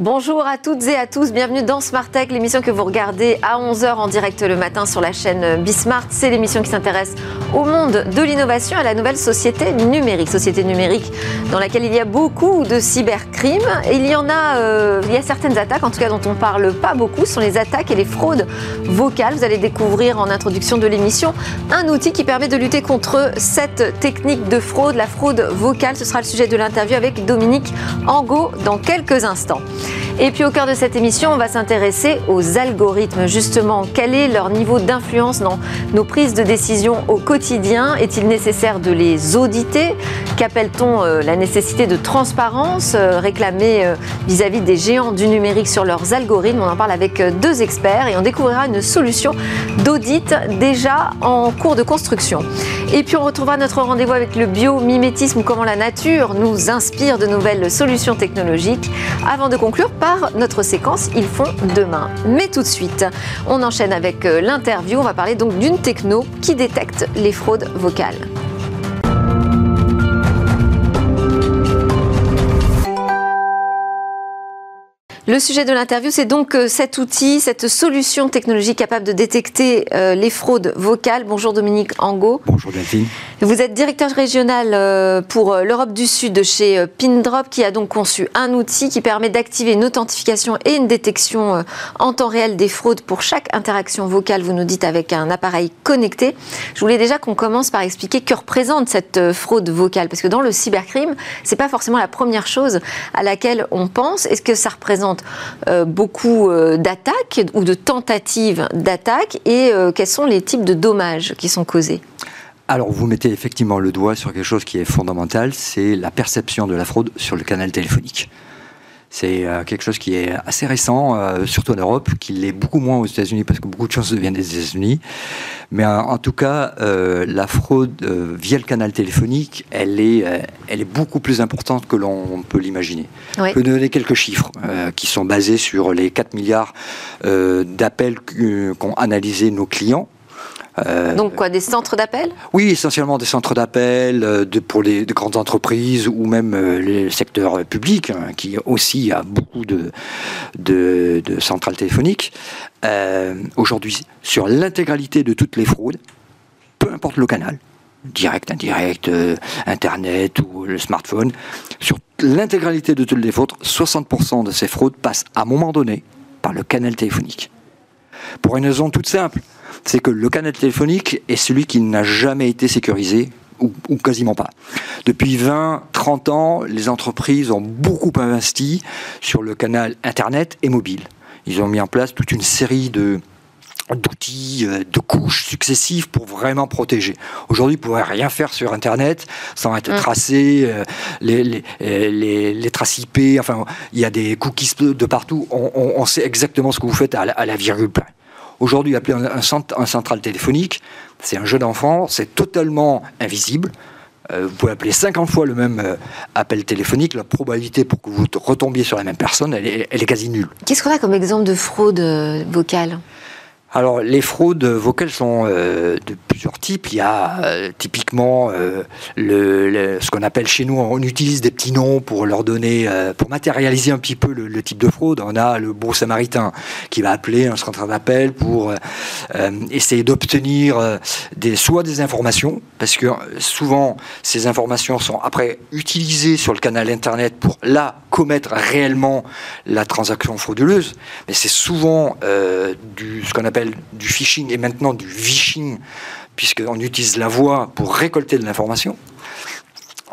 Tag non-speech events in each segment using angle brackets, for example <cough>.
Bonjour à toutes et à tous, bienvenue dans Smart Tech, l'émission que vous regardez à 11h en direct le matin sur la chaîne Bismart. C'est l'émission qui s'intéresse au monde de l'innovation, à la nouvelle société numérique. Société numérique dans laquelle il y a beaucoup de cybercrimes. Et il y en a, euh, il y a certaines attaques, en tout cas dont on ne parle pas beaucoup, sont les attaques et les fraudes vocales. Vous allez découvrir en introduction de l'émission un outil qui permet de lutter contre cette technique de fraude, la fraude vocale. Ce sera le sujet de l'interview avec Dominique Angot dans quelques instants. Et puis au cœur de cette émission, on va s'intéresser aux algorithmes. Justement, quel est leur niveau d'influence dans nos prises de décision au quotidien? Est-il nécessaire de les auditer? Qu'appelle-t-on euh, la nécessité de transparence euh, réclamée euh, vis-à-vis des géants du numérique sur leurs algorithmes? On en parle avec deux experts et on découvrira une solution d'audit déjà en cours de construction. Et puis on retrouvera notre rendez-vous avec le biomimétisme, comment la nature nous inspire de nouvelles solutions technologiques. Avant de conclure par notre séquence Ils font demain. Mais tout de suite, on enchaîne avec euh, l'interview. On va parler donc d'une techno qui détecte les fraudes vocales. Le sujet de l'interview, c'est donc euh, cet outil, cette solution technologique capable de détecter euh, les fraudes vocales. Bonjour Dominique Angot. Bonjour Delphine. Vous êtes directeur régional euh, pour l'Europe du Sud de chez Pindrop, qui a donc conçu un outil qui permet d'activer une authentification et une détection en temps réel des fraudes pour chaque interaction vocale, vous nous dites, avec un appareil connecté. Je voulais déjà qu'on commence par expliquer que représente cette fraude vocale, parce que dans le cybercrime, c'est pas forcément la première chose à laquelle on pense. Est-ce que ça représente euh, beaucoup euh, d'attaques ou de tentatives d'attaques et euh, quels sont les types de dommages qui sont causés? Alors, vous mettez effectivement le doigt sur quelque chose qui est fondamental, c'est la perception de la fraude sur le canal téléphonique. C'est euh, quelque chose qui est assez récent, euh, surtout en Europe, qui l'est beaucoup moins aux États-Unis parce que beaucoup de choses viennent des États-Unis. Mais euh, en tout cas, la fraude via le canal téléphonique, elle est, elle est beaucoup plus importante que l'on peut l'imaginer. Je peux donner quelques chiffres qui sont basés sur les 4 milliards d'appels qu'ont analysé nos clients euh, Donc quoi, des centres d'appel? Oui, essentiellement des centres d'appel euh, de, pour les grandes entreprises ou même euh, les secteurs publics, hein, qui aussi a beaucoup de, de, centrales téléphoniques. Aujourd'hui, sur l'intégralité de toutes les fraudes, peu importe le canal, direct, indirect, Internet ou le smartphone, sur l'intégralité de toutes les fraudes, 60% de ces fraudes passent à un moment donné par le canal téléphonique. Pour une raison toute simple c'est que le canal téléphonique est celui qui n'a jamais été sécurisé ou, quasiment pas. Depuis 20, 30 ans, les entreprises ont beaucoup investi sur le canal Internet et mobile. Ils ont mis en place toute une série de, d'outils, euh, de couches successives pour vraiment protéger. Aujourd'hui, vous ne pouvez rien faire sur Internet sans être mm. tracé, euh, les, les, euh, les, les, traces IP, enfin, il y a des cookies de partout, on, sait exactement ce que vous faites à la, à la virgule près. Aujourd'hui, appeler un, un, central téléphonique, c'est un jeu d'enfant, c'est totalement invisible. Euh, vous pouvez appeler 50 fois le même euh, appel téléphonique, la probabilité pour que vous retombiez sur la même personne, elle est, elle est quasi nulle. Qu'est-ce qu'on a comme exemple de fraude euh, vocale? Alors, les fraudes vocales sont euh, de plusieurs types. Il y a euh, typiquement euh, le, ce qu'on appelle chez nous, on utilise des petits noms pour leur donner, pour matérialiser un petit peu le, type de fraude. On a le beau samaritain qui va appeler un centre d'appel pour essayer d'obtenir des, soit des informations, parce que souvent ces informations sont après utilisées sur le canal internet pour là commettre réellement la transaction frauduleuse, mais c'est souvent du, ce qu'on appelle du phishing et maintenant du vishing, puisqu'on utilise la voix pour récolter de l'information.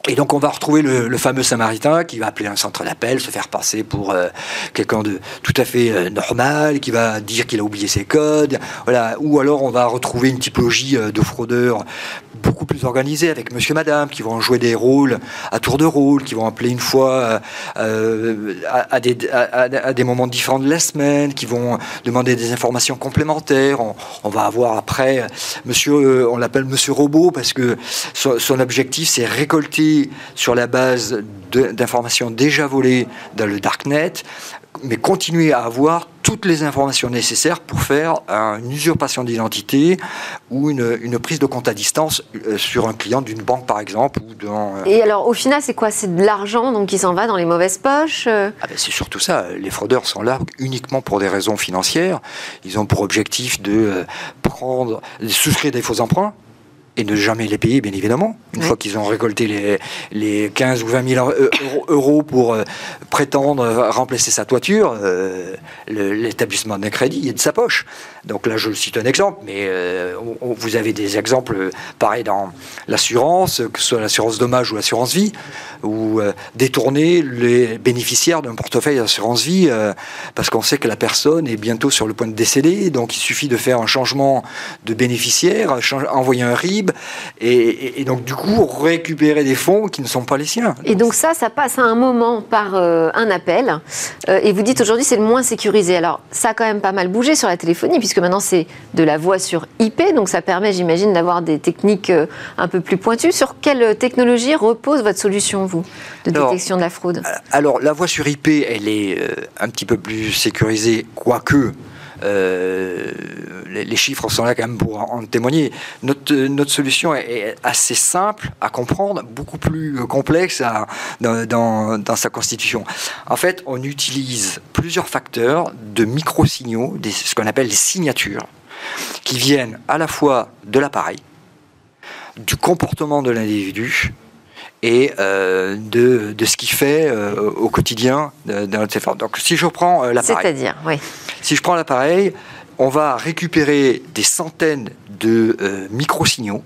Et donc on va retrouver le, fameux Samaritain qui va appeler un centre d'appel, se faire passer pour euh, quelqu'un de tout à fait euh, normal, qui va dire qu'il a oublié ses codes, voilà. Ou alors on va retrouver une typologie euh, de fraudeurs beaucoup plus organisés avec monsieur, madame, qui vont jouer des rôles à tour de rôle, qui vont appeler une fois à, des, à, des, moments différents de la semaine, qui vont demander des informations complémentaires. On, va avoir après monsieur, on l'appelle monsieur robot parce que son objectif c'est récolter sur la base d'informations déjà volées dans le darknet, mais continuer à avoir toutes les informations nécessaires pour faire une usurpation d'identité ou une, une, prise de compte à distance euh, sur un client d'une banque par exemple. Ou dans, euh, Et alors au final c'est quoi? C'est de l'argent donc qui s'en va dans les mauvaises poches euh? Ah ben, C'est surtout ça. Les fraudeurs sont là uniquement pour des raisons financières. Ils ont pour objectif de prendre, de souscrire des faux emprunts et ne jamais les payer, bien évidemment. Une fois qu'ils ont récolté les, les 15 ou 20 000 euros pour euh, prétendre remplacer sa toiture, euh, l'établissement d'un crédit est de sa poche. Donc là, je cite un exemple, mais euh, vous avez des exemples pareils dans l'assurance, que ce soit l'assurance dommage ou l'assurance vie, ou détourner les bénéficiaires d'un portefeuille d'assurance vie parce qu'on sait que la personne est bientôt sur le point de décéder, donc il suffit de faire un changement de bénéficiaire, envoyer un RIB, et, donc du coup récupérer des fonds qui ne sont pas les siens. Et donc ça, ça passe à un moment par euh, un appel, euh, et vous dites aujourd'hui c'est le moins sécurisé. Alors ça a quand même pas mal bougé sur la téléphonie, puisque maintenant c'est de la voix sur IP, donc ça permet j'imagine d'avoir des techniques euh, un peu plus pointues. Sur quelle technologie repose votre solution, vous, de détection de la fraude? Alors la voix sur IP, elle est un petit peu plus sécurisée, quoique euh, les, chiffres sont là quand même pour en témoigner. Notre, notre solution est, assez simple à comprendre, beaucoup plus complexe dans, sa constitution. En fait, on utilise plusieurs facteurs de micro-signaux, ce qu'on appelle les signatures, qui viennent à la fois de l'appareil, du comportement de l'individu et euh, de, ce qu'il fait euh, au quotidien dans notre téléphone. Donc si je reprends l'appareil. C'est-à-dire, oui. Si je prends l'appareil, on va récupérer des centaines de euh, micro-signaux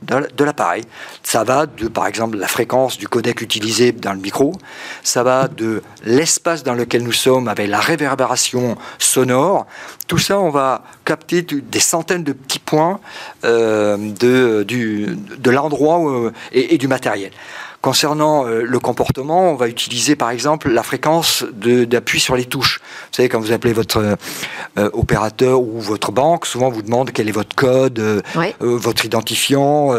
de l'appareil. Ça va de, par exemple, la fréquence du codec utilisé dans le micro. Ça va de l'espace dans lequel nous sommes avec la réverbération sonore. Tout ça, on va capter des centaines de petits points euh, de, l'endroit euh, et, du matériel. Concernant euh, le comportement, on va utiliser par exemple la fréquence d'appui sur les touches. Vous savez, quand vous appelez votre euh, opérateur ou votre banque, souvent on vous demande quel est votre code, euh, votre identifiant.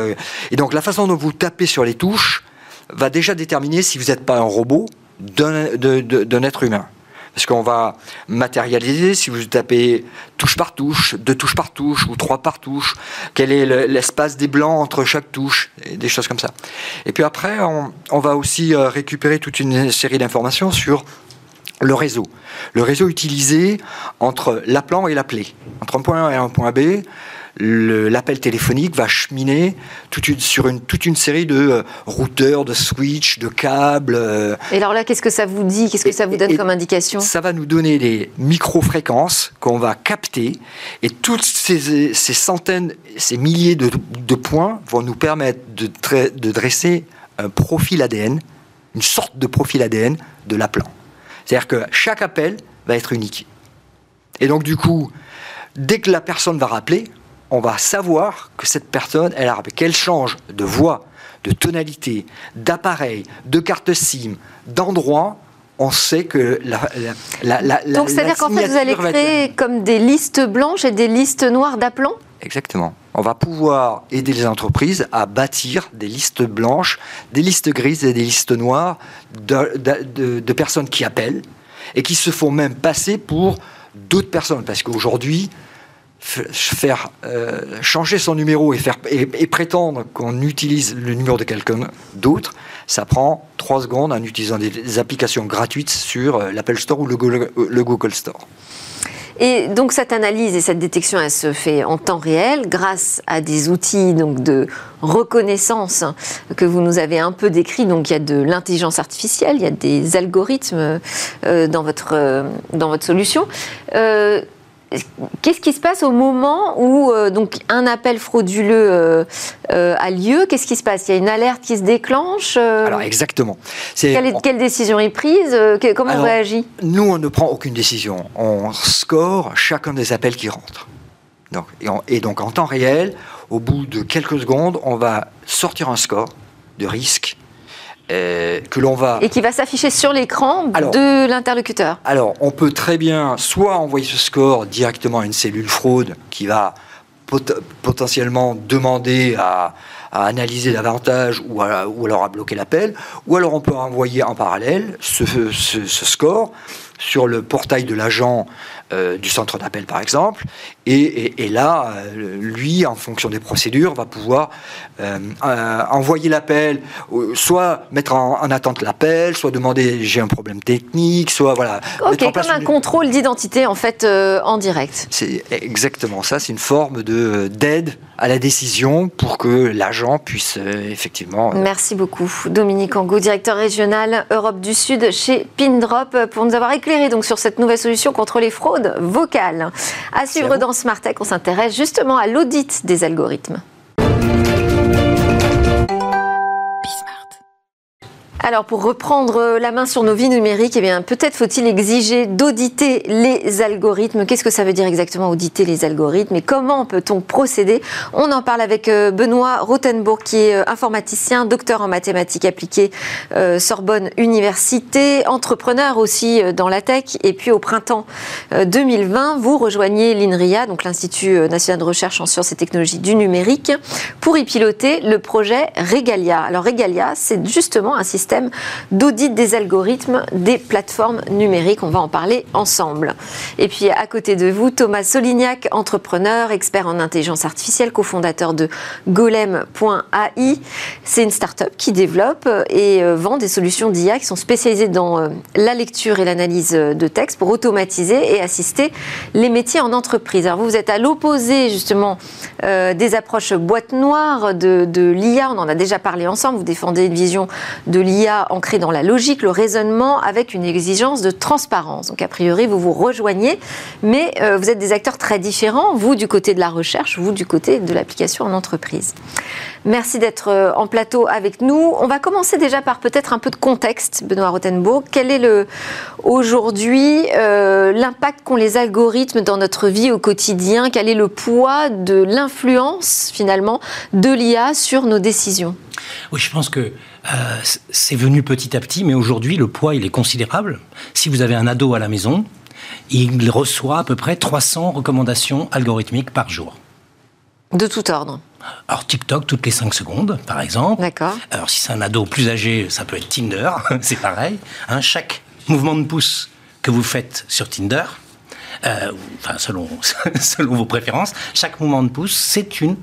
et donc la façon dont vous tapez sur les touches va déjà déterminer si vous n'êtes pas un robot d'un être humain parce qu'on va matérialiser, si vous tapez touche par touche, deux touches par touche ou trois par touche, quel est l'espace des blancs entre chaque touche, et des choses comme ça. Et puis après, on, va aussi euh, récupérer toute une série d'informations sur le réseau. Le réseau utilisé entre l'appelant et l'appelé, entre un point A et un point B, l'appel téléphonique va cheminer sur une, toute une série de euh, routeurs, de switches, de câbles. Euh. et alors là, qu'est-ce que ça vous dit? Qu'est-ce que ça vous donne comme indication? Ça va nous donner des micro-fréquences qu'on va capter et toutes ces, centaines, ces milliers de, points vont nous permettre de, de dresser un profil ADN, une sorte de profil ADN de l'appelant. C'est-à-dire que chaque appel va être unique. Et donc du coup, dès que la personne va rappeler, on va savoir que cette personne, elle a qu'elle change de voix, de tonalité, d'appareil, de carte SIM, d'endroit, on sait que la, la, Donc c'est-à-dire qu'en fait vous allez créer comme des listes blanches et des listes noires d'appelants Exactement. On va pouvoir aider les entreprises à bâtir des listes blanches, des listes grises et des listes noires de personnes qui appellent et qui se font même passer pour d'autres personnes. Parce qu'aujourd'hui, faire euh, changer son numéro et, faire, et, prétendre qu'on utilise le numéro de quelqu'un d'autre, ça prend trois secondes en utilisant des, applications gratuites sur euh, l'Apple Store ou le Google, euh, le Google Store. Et donc cette analyse et cette détection, elle se fait en temps réel grâce à des outils donc de reconnaissance que vous nous avez un peu décrits. Donc il y a de l'intelligence artificielle, il y a des algorithmes dans votre dans votre solution. Qu'est-ce qui se passe au moment où euh, donc un appel frauduleux euh, euh, a lieu? Qu'est-ce qui se passe? Il y a une alerte qui se déclenche Alors exactement. Quelle, quelle, décision est prise Comment on réagit? Nous, on ne prend aucune décision. On score chacun des appels qui rentrent. Donc, et, et donc en temps réel, au bout de quelques secondes, on va sortir un score de risque euh, que l'on va... Et qui va s'afficher sur l'écran de l'interlocuteur. Alors, on peut très bien soit envoyer ce score directement à une cellule fraude qui va potentiellement demander à, analyser davantage ou, ou alors à bloquer l'appel, ou alors on peut envoyer en parallèle ce, ce, score sur le portail de l'agent euh, du centre d'appel, par exemple. Et, là, euh, lui, en fonction des procédures, va pouvoir euh, envoyer l'appel, soit mettre en, attente l'appel, soit demander j'ai un problème technique, soit voilà. Ok, comme un contrôle d'identité en fait en direct. C'est exactement ça. C'est une forme de d'aide à la décision pour que l'agent puisse effectivement. Merci beaucoup, Dominique Angot, directeur régional Europe du Sud chez Pindrop, pour nous avoir éclairé donc sur cette nouvelle solution contre les fraudes vocale. À suivre dans Smart Tech, on s'intéresse justement à l'audit des algorithmes. Alors, pour reprendre la main sur nos vies numériques, eh bien, peut-être faut-il exiger d'auditer les algorithmes. Qu'est-ce que ça veut dire exactement auditer les algorithmes et comment peut-on procéder? On en parle avec euh, Benoît Rothenbourg, qui est euh, informaticien, docteur en mathématiques appliquées, euh, Sorbonne Université, entrepreneur aussi dans la tech. Et puis, au printemps 2020, vous rejoignez l'INRIA, donc l'Institut national de recherche en sciences et technologies du numérique, pour y piloter le projet Regalia. Alors, Regalia, c'est justement un système d'audit des algorithmes des plateformes numériques. On va en parler ensemble. Et puis à côté de vous, Thomas Solignac, entrepreneur, expert en intelligence artificielle, cofondateur de golem.ai. C'est une start-up qui développe et euh, vend des solutions d'IA qui sont spécialisées dans euh, la lecture et l'analyse de texte pour automatiser et assister les métiers en entreprise. Alors vous êtes à l'opposé justement euh, des approches boîte noire de l'IA. On en a déjà parlé ensemble. Vous défendez une vision de l'IA ancré dans la logique, le raisonnement, avec une exigence de transparence. Donc a priori, vous vous rejoignez, mais euh, vous êtes des acteurs très différents, vous du côté de la recherche, vous du côté de l'application en entreprise. Merci d'être euh, en plateau avec nous. On va commencer déjà par peut-être un peu de contexte, Benoît Rothenbourg. Quel est aujourd'hui euh, l'impact qu'ont les algorithmes dans notre vie au quotidien? Quel est le poids de l'influence finalement de l'IA sur nos décisions? Oui, je pense que euh, c'est venu petit à petit, mais aujourd'hui, le poids, il est considérable. Si vous avez un ado à la maison, il reçoit à peu près 300 recommandations algorithmiques par jour. De tout ordre alors TikTok toutes les 5 secondes, par exemple. D'accord. Alors si c'est un ado plus âgé, ça peut être Tinder, <laughs> c'est pareil. Hein, chaque mouvement de pouce que vous faites sur Tinder, euh, enfin selon, <laughs> selon vos préférences, chaque mouvement de pouce, c'est une,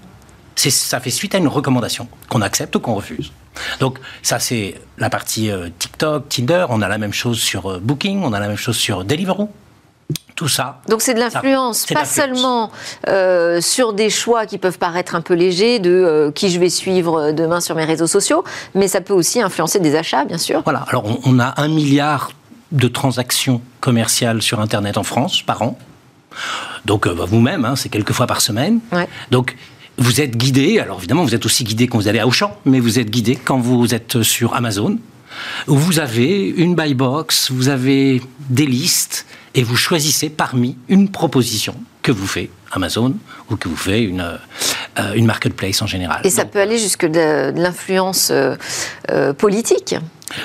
ça fait suite à une recommandation qu'on accepte ou qu'on refuse. Donc ça c'est la partie euh, TikTok, Tinder, on a la même chose sur euh, Booking, on a la même chose sur Deliveroo. Tout ça. Donc c'est de l'influence, pas seulement euh, sur des choix qui peuvent paraître un peu légers de qui je vais suivre demain sur mes réseaux sociaux, mais ça peut aussi influencer des achats, bien sûr. Voilà, alors on, a un milliard de transactions commerciales sur Internet en France par an. Donc bah, vous-même, hein, c'est quelques fois par semaine. Donc vous êtes guidé, alors évidemment vous êtes aussi guidé quand vous allez à Auchan, mais vous êtes guidé quand vous êtes sur Amazon, où vous avez une buy box, vous avez des listes, et vous choisissez parmi une proposition que vous fait Amazon ou que vous fait une, euh, une marketplace en général. Et ça peut aller jusque de, l'influence euh, euh, politique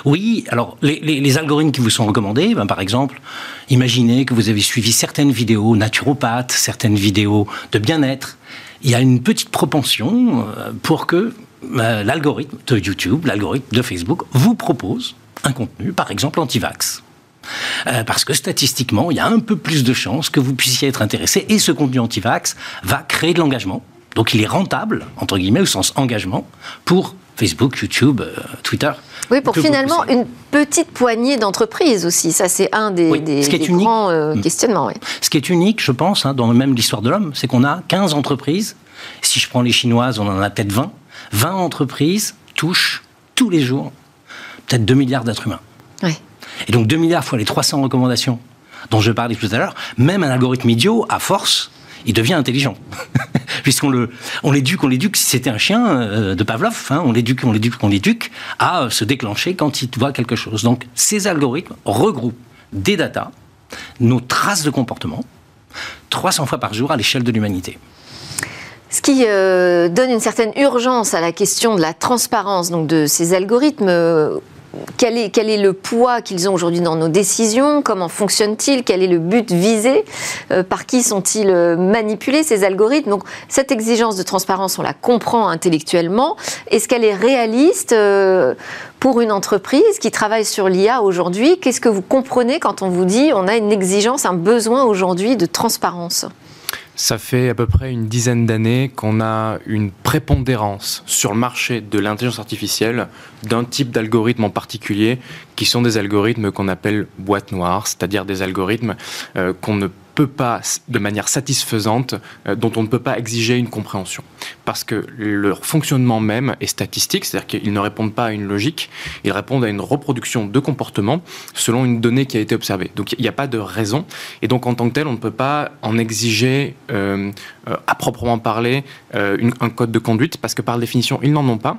oui, alors les, algorithmes qui vous sont recommandés, ben, par exemple, imaginez que vous avez suivi certaines vidéos naturopathes, certaines vidéos de bien-être, il y a une petite propension euh, pour que euh, l'algorithme de YouTube, l'algorithme de Facebook, vous propose un contenu, par exemple anti-vax. Euh, parce que statistiquement, il y a un peu plus de chances que vous puissiez être intéressé et ce contenu anti-vax va créer de l'engagement. Donc il est rentable, entre guillemets, au sens engagement, pour Facebook, YouTube, Twitter. Oui, pour finalement une petite poignée d'entreprises aussi. Ça, c'est un des, grands euh, mm. questionnements. Ce qui est unique, je pense, hein, dans même l'histoire de l'homme, c'est qu'on a 15 entreprises. Si je prends les chinoises, on en a peut-être 20. 20 entreprises touchent tous les jours peut-être 2 milliards d'êtres humains. Et donc 2 milliards fois les 300 recommandations dont je parlais tout à l'heure, même un algorithme idiot, à force, il devient intelligent. <laughs> Puisqu'on le, on l'éduque, on l'éduque, si c'était un chien euh, de Pavlov, hein, on l'éduque, on l'éduque, on l'éduque à se déclencher quand il voit quelque chose. Donc, ces algorithmes regroupent des datas, nos traces de comportement, 300 fois par jour à l'échelle de l'humanité. Ce qui euh, donne une certaine urgence à la question de la transparence donc de ces algorithmes. Euh, quel, est, quel est le poids qu'ils ont aujourd'hui dans nos décisions? Comment fonctionnent-ils? Quel est le but visé? Euh, Par qui sont-ils euh, manipulés, ces algorithmes? Donc, cette exigence de transparence, on la comprend intellectuellement. Est-ce qu'elle est réaliste pour une entreprise qui travaille sur l'IA aujourd'hui? Qu'est-ce que vous comprenez quand on vous dit on a une exigence, un besoin aujourd'hui de transparence? Ça fait à peu près une dizaine d'années qu'on a une prépondérance sur le marché de l'intelligence artificielle d'un type d'algorithme en particulier, qui sont des algorithmes qu'on appelle boîtes noires, c'est-à-dire des algorithmes euh, qu'on ne peut pas, de manière satisfaisante, euh, dont on ne peut pas exiger une compréhension. Parce que leur fonctionnement même est statistique, c'est-à-dire qu'ils ne répondent pas à une logique, ils répondent à une reproduction de comportement selon une donnée qui a été observée. Donc il n'y a pas de raison. Et donc en tant que tel, on ne peut pas en exiger, euh, euh, à proprement parler, un code de conduite, parce que par définition, ils n'en ont pas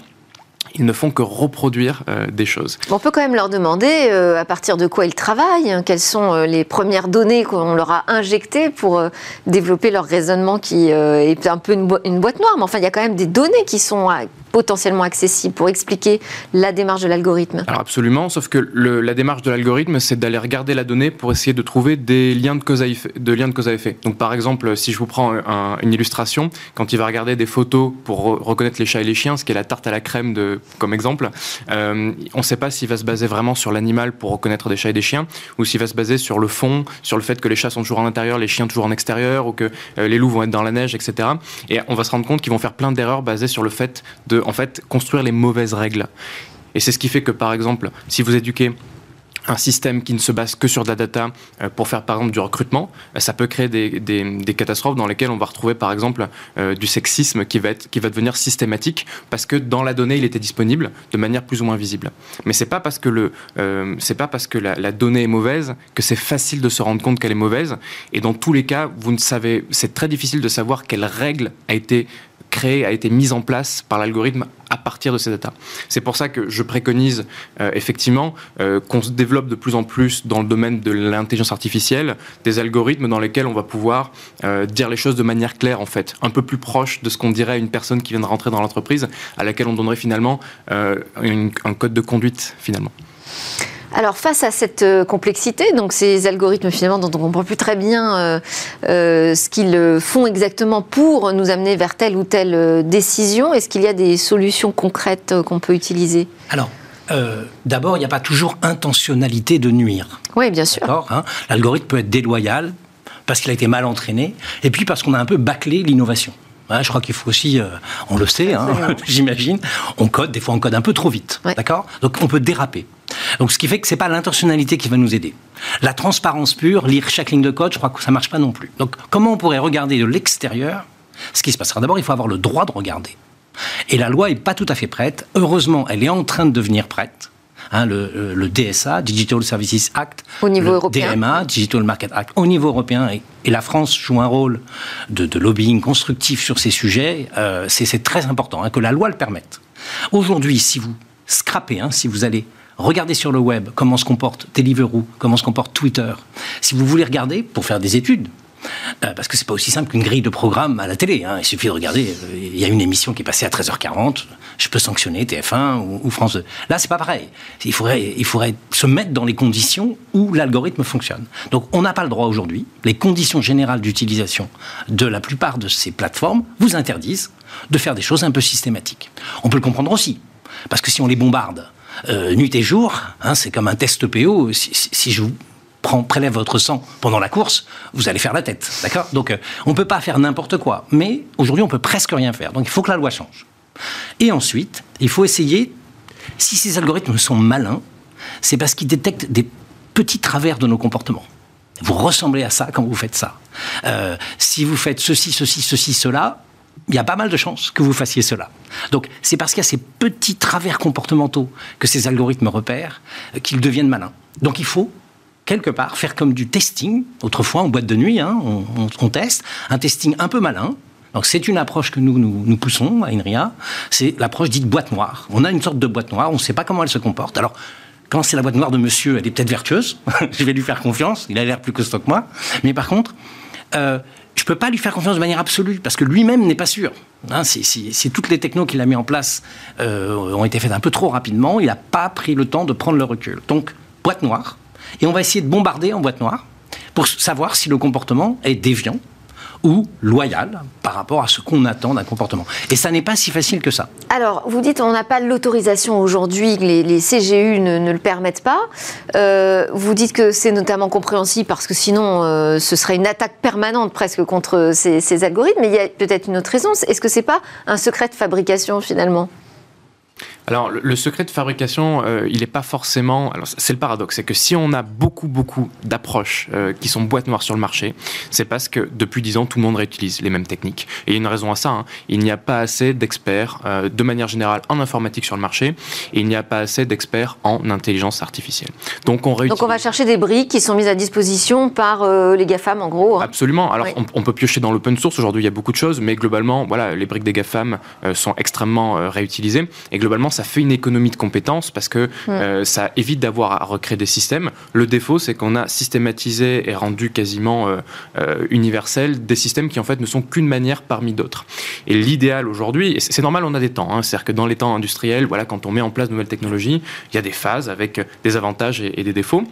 ils ne font que reproduire euh, des choses. On peut quand même leur demander euh, à partir de quoi ils travaillent, hein, quelles sont euh, les premières données qu'on leur a injectées pour développer leur raisonnement qui est un peu une, une, boîte noire. Mais enfin, il y a quand même des données qui sont potentiellement accessible pour expliquer la démarche de l'algorithme absolument, sauf que la démarche de l'algorithme, c'est d'aller regarder la donnée pour essayer de trouver des liens de cause à effet. De liens de cause à effet. Donc par exemple, si je vous prends une illustration, quand il va regarder des photos pour reconnaître les chats et les chiens, ce qui est la tarte à la crème de, comme exemple, euh, on ne sait pas s'il va se baser vraiment sur l'animal pour reconnaître des chats et des chiens, ou s'il va se baser sur le fond, sur le fait que les chats sont toujours en intérieur, les chiens toujours en extérieur, ou que euh, les loups vont être dans la neige, etc. Et on va se rendre compte qu'ils vont faire plein d'erreurs basées sur le fait de en fait, construire les mauvaises règles. Et c'est ce qui fait que, par exemple, si vous éduquez un système qui ne se base que sur de la data euh, pour faire par exemple du recrutement, euh, ça peut créer des, catastrophes dans lesquelles on va retrouver par exemple euh, du sexisme qui va, être, qui va devenir systématique parce que dans la donnée il était disponible de manière plus ou moins visible. Mais c'est pas parce que le pas parce que la, la, donnée est mauvaise que c'est facile de se rendre compte qu'elle est mauvaise et dans tous les cas vous ne savez c'est très difficile de savoir quelle règle a été créée, a été mise en place par l'algorithme à partir de ces data. C'est pour ça que je préconise euh, effectivement euh, qu'on se développe de plus en plus dans le domaine de l'intelligence artificielle des algorithmes dans lesquels on va pouvoir euh, dire les choses de manière claire en fait, un peu plus proche de ce qu'on dirait à une personne qui vient de rentrer dans l'entreprise, à laquelle on donnerait finalement un code de conduite finalement. Alors face à cette euh, complexité, donc ces algorithmes finalement dont on ne comprend plus très bien euh, euh, ce qu'ils font exactement pour nous amener vers telle ou telle décision, est-ce qu'il y a des solutions concrètes qu'on peut utiliser? Alors, d'abord, il n'y a pas toujours intentionnalité de nuire. Oui, bien sûr. Hein? L'algorithme peut être déloyal parce qu'il a été mal entraîné, et puis parce qu'on a un peu bâclé l'innovation. je crois qu'il faut aussi, on le sait, hein, <laughs> j'imagine, on code, des fois on code un peu trop vite, d'accord? Donc on peut déraper. Donc ce qui fait que c'est pas l'intentionnalité qui va nous aider. La transparence pure, lire chaque ligne de code, je crois que ça marche pas non plus. Donc comment on pourrait regarder de l'extérieur ce qui se passera D'abord, il faut avoir le droit de regarder. Et la loi est pas tout à fait prête. Heureusement, elle est en train de devenir prête. Hein, le, DSA, Digital Services Act, au niveau le européen. DMA, Digital Market Act, au niveau européen, et, la France joue un rôle de, lobbying constructif sur ces sujets. Euh, c'est très important hein, que la loi le permette. Aujourd'hui, si vous scrapez, hein, si vous allez Regardez sur le web comment se comporte Deliveroo, comment se comporte Twitter. Si vous voulez regarder pour faire des études, euh, parce que c'est pas aussi simple qu'une grille de programme à la télé. Hein. Il suffit de regarder. Euh, il y a une émission qui est passée à 13h40. Je peux sanctionner TF1 ou, France 2. Là, c'est pas pareil. Il faudrait, il faudrait se mettre dans les conditions où l'algorithme fonctionne. Donc, on n'a pas le droit aujourd'hui. Les conditions générales d'utilisation de la plupart de ces plateformes vous interdisent de faire des choses un peu systématiques. On peut le comprendre aussi. Parce que si on les bombarde euh, nuit et jour. Hein, c'est comme un test PO. Si, je vous prends, prélève votre sang pendant la course, vous allez faire la tête. D'accord? Donc, euh, on ne peut pas faire n'importe quoi. Mais aujourd'hui, on peut presque rien faire. Donc, il faut que la loi change. Et ensuite, il faut essayer, si ces algorithmes sont malins, c'est parce qu'ils détectent des petits travers de nos comportements. Vous ressemblez à ça quand vous faites ça. Euh, si vous faites ceci, ceci, ceci, cela, il y a pas mal de chances que vous fassiez cela. Donc c'est parce qu'il y a ces petits travers comportementaux que ces algorithmes repèrent euh, qu'ils deviennent malins. Donc il faut quelque part faire comme du testing. Autrefois en boîte de nuit, hein, on, teste un testing un peu malin. Donc c'est une approche que nous, nous, poussons à INRIA. C'est l'approche dite boîte noire. On a une sorte de boîte noire, on ne sait pas comment elle se comporte. Alors quand c'est la boîte noire de monsieur, elle est peut-être vertueuse. <laughs> je vais lui faire confiance. Il a l'air plus costaud que moi. Mais par contre, euh, je peux pas lui faire confiance de manière absolue parce que lui-même n'est pas sûr. Hein, si, toutes les technos qu'il a mis en place euh, ont été faites un peu trop rapidement, il n'a pas pris le temps de prendre le recul. Donc, boîte noire. Et on va essayer de bombarder en boîte noire pour savoir si le comportement est déviant ou loyal par rapport à ce qu'on attend d'un comportement. Et ça n'est pas si facile que ça. Alors, vous dites on n'a pas l'autorisation aujourd'hui, les, CGU ne, le permettent pas. Euh, vous dites que c'est notamment compréhensible parce que sinon euh, ce serait une attaque permanente presque contre ces, ces algorithmes. Mais il y a peut-être une autre raison. Est-ce que c'est pas un secret de fabrication finalement? Alors, le, secret de fabrication, euh, il n'est pas forcément. Alors, c'est le paradoxe, c'est que si on a beaucoup, beaucoup d'approches euh, qui sont boîte noire sur le marché, c'est parce que depuis 10 ans, tout le monde réutilise les mêmes techniques. Et il y a une raison à ça. Hein. Il n'y a pas assez d'experts, euh, de manière générale, en informatique sur le marché, et il n'y a pas assez d'experts en intelligence artificielle. Donc, on réutilise. Donc, on va chercher des briques qui sont mises à disposition par les GAFAM, en gros. Hein. Absolument. Alors, on, peut piocher dans l'open source. Aujourd'hui, il y a beaucoup de choses, mais globalement, voilà, les briques des GAFAM sont extrêmement réutilisées. Et globalement, ça fait une économie de compétences parce que euh, ça évite d'avoir à recréer des systèmes. Le défaut, c'est qu'on a systématisé et rendu quasiment euh, euh, universel des systèmes qui en fait ne sont qu'une manière parmi d'autres. Et l'idéal aujourd'hui, et c'est normal, on a des temps. Hein, C'est-à-dire que dans les temps industriels, voilà, quand on met en place de nouvelles technologies, il y a des phases avec des avantages et des défauts.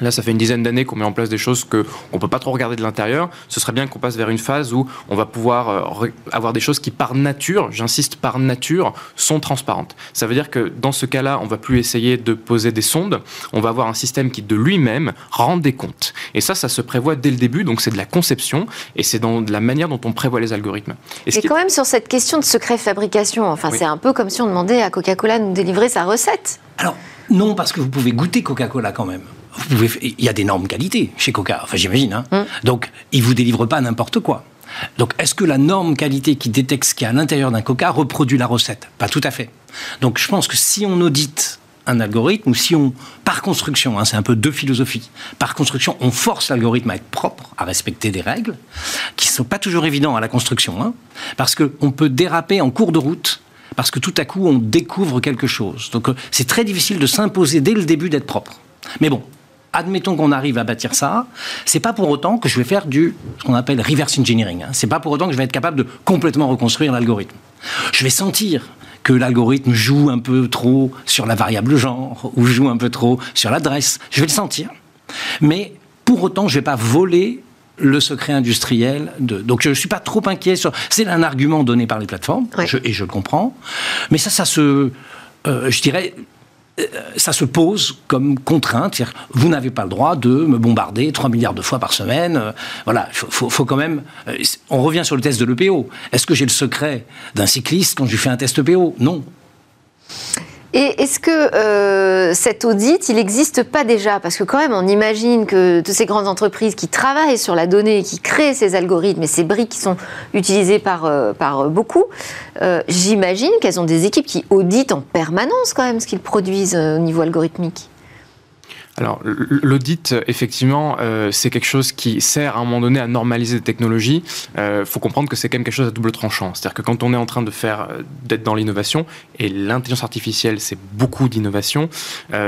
Là, ça fait une dizaine d'années qu'on met en place des choses qu'on ne peut pas trop regarder de l'intérieur. Ce serait bien qu'on passe vers une phase où on va pouvoir euh, avoir des choses qui, par nature, j'insiste, par nature, sont transparentes. Ça veut dire que dans ce cas-là, on va plus essayer de poser des sondes. On va avoir un système qui, de lui-même, rend des comptes. Et ça, ça se prévoit dès le début. Donc, c'est de la conception et c'est dans la manière dont on prévoit les algorithmes. Et, quand même, sur cette question de secret fabrication, enfin, c'est un peu comme si on demandait à Coca-Cola de nous délivrer sa recette. Alors, non, parce que vous pouvez goûter Coca-Cola quand même il y a des normes qualité chez Coca, enfin j'imagine. Hein. Hum. Donc, ils vous délivrent pas n'importe quoi. Donc, est-ce que la norme qualité qui détecte ce qu'il y a à l'intérieur d'un Coca reproduit la recette? Pas tout à fait. Donc, je pense que si on audite un algorithme, ou si on, par construction, hein, c'est un peu deux philosophies, par construction, on force l'algorithme à être propre, à respecter des règles, qui ne sont pas toujours évidentes à la construction, hein, parce qu'on peut déraper en cours de route, parce que tout à coup, on découvre quelque chose. Donc, euh, c'est très difficile de s'imposer dès le début d'être propre. Mais bon, admettons qu'on arrive à bâtir ça, c'est pas pour autant que je vais faire du ce qu'on appelle reverse engineering. Hein. C'est pas pour autant que je vais être capable de complètement reconstruire l'algorithme. Je vais sentir que l'algorithme joue un peu trop sur la variable genre ou joue un peu trop sur l'adresse. Je vais le sentir. Mais pour autant, je vais pas voler le secret industriel. De... Donc je ne suis pas trop inquiet sur... C'est un argument donné par les plateformes, et je le comprends. Mais ça, ça se... Euh, je dirais, ça se pose comme contrainte. Vous n'avez pas le droit de me bombarder 3 milliards de fois par semaine. Euh, voilà, il faut, quand même. Euh, on revient sur le test de l'EPO. Est-ce que j'ai le secret d'un cycliste quand je lui fais un test EPO Non. Et est-ce que euh, cet audit, il n'existe pas déjà? Parce que quand même, on imagine que toutes ces grandes entreprises qui travaillent sur la donnée, qui créent ces algorithmes et ces briques qui sont utilisées par, euh, par beaucoup, euh, j'imagine qu'elles ont des équipes qui auditent en permanence quand même ce qu'ils produisent au niveau algorithmique. Alors, l'audit, effectivement, euh, c'est quelque chose qui sert à un moment donné à normaliser les technologies. Il euh, faut comprendre que c'est quand même quelque chose à double tranchant. C'est-à-dire que quand on est en train de faire, euh, d'être dans l'innovation, et l'intelligence artificielle, c'est beaucoup d'innovation,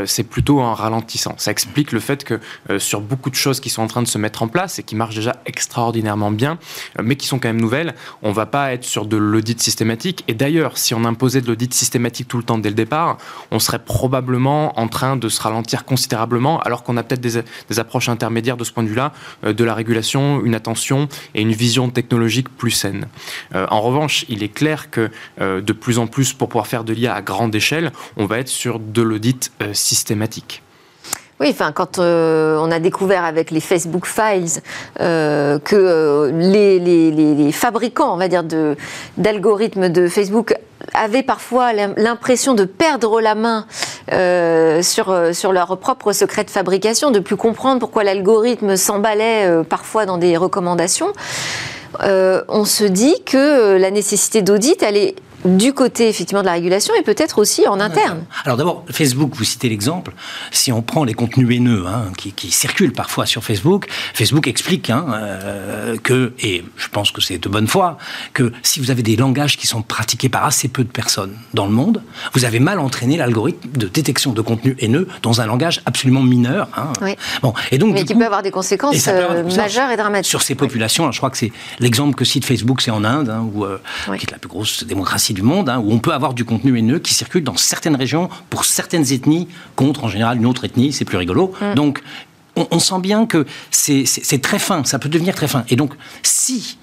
c'est plutôt un ralentissant. Ça explique le fait que sur beaucoup de choses qui sont en train de se mettre en place et qui marchent déjà extraordinairement bien, mais qui sont quand même nouvelles, on va pas être sur de l'audit systématique. Et d'ailleurs, si on imposait de l'audit systématique tout le temps dès le départ, on serait probablement en train de se ralentir considérablement alors qu'on a peut-être des, approches intermédiaires de ce point de vue-là, euh, de la régulation, une attention et une vision technologique plus saine. Euh, en revanche, il est clair que euh, de plus en plus, pour pouvoir faire de l'IA à grande échelle, on va être sur de l'audit systématique. Oui, enfin, quand on a découvert avec les Facebook Files que les, fabricants, on va dire, d'algorithmes de Facebook avaient parfois l'impression de perdre la main euh, sur, euh, sur leur propre secret de fabrication, de plus comprendre pourquoi l'algorithme s'emballait euh, parfois dans des recommandations, on se dit que la nécessité d'audit, elle est du côté effectivement de la régulation et peut-être aussi en interne. Alors d'abord, Facebook, vous citez l'exemple. Si on prend les contenus haineux hein, qui, circulent parfois sur Facebook, Facebook explique hein, euh, que, et je pense que c'est de bonne foi, que si vous avez des langages qui sont pratiqués par assez peu de personnes dans le monde, vous avez mal entraîné l'algorithme de détection de contenus haineux dans un langage absolument mineur. Hein. Bon, et donc, Mais qui peut avoir des conséquences euh, majeures et dramatiques. Sur ces populations, je crois que c'est l'exemple que cite Facebook, c'est en Inde, où, euh, qui est la plus grosse démocratie du monde, hein, où on peut avoir du contenu haineux qui circule dans certaines régions pour certaines ethnies contre en général une autre ethnie, c'est plus rigolo. Mm. Donc on, sent bien que c'est très fin, ça peut devenir très fin. Et donc si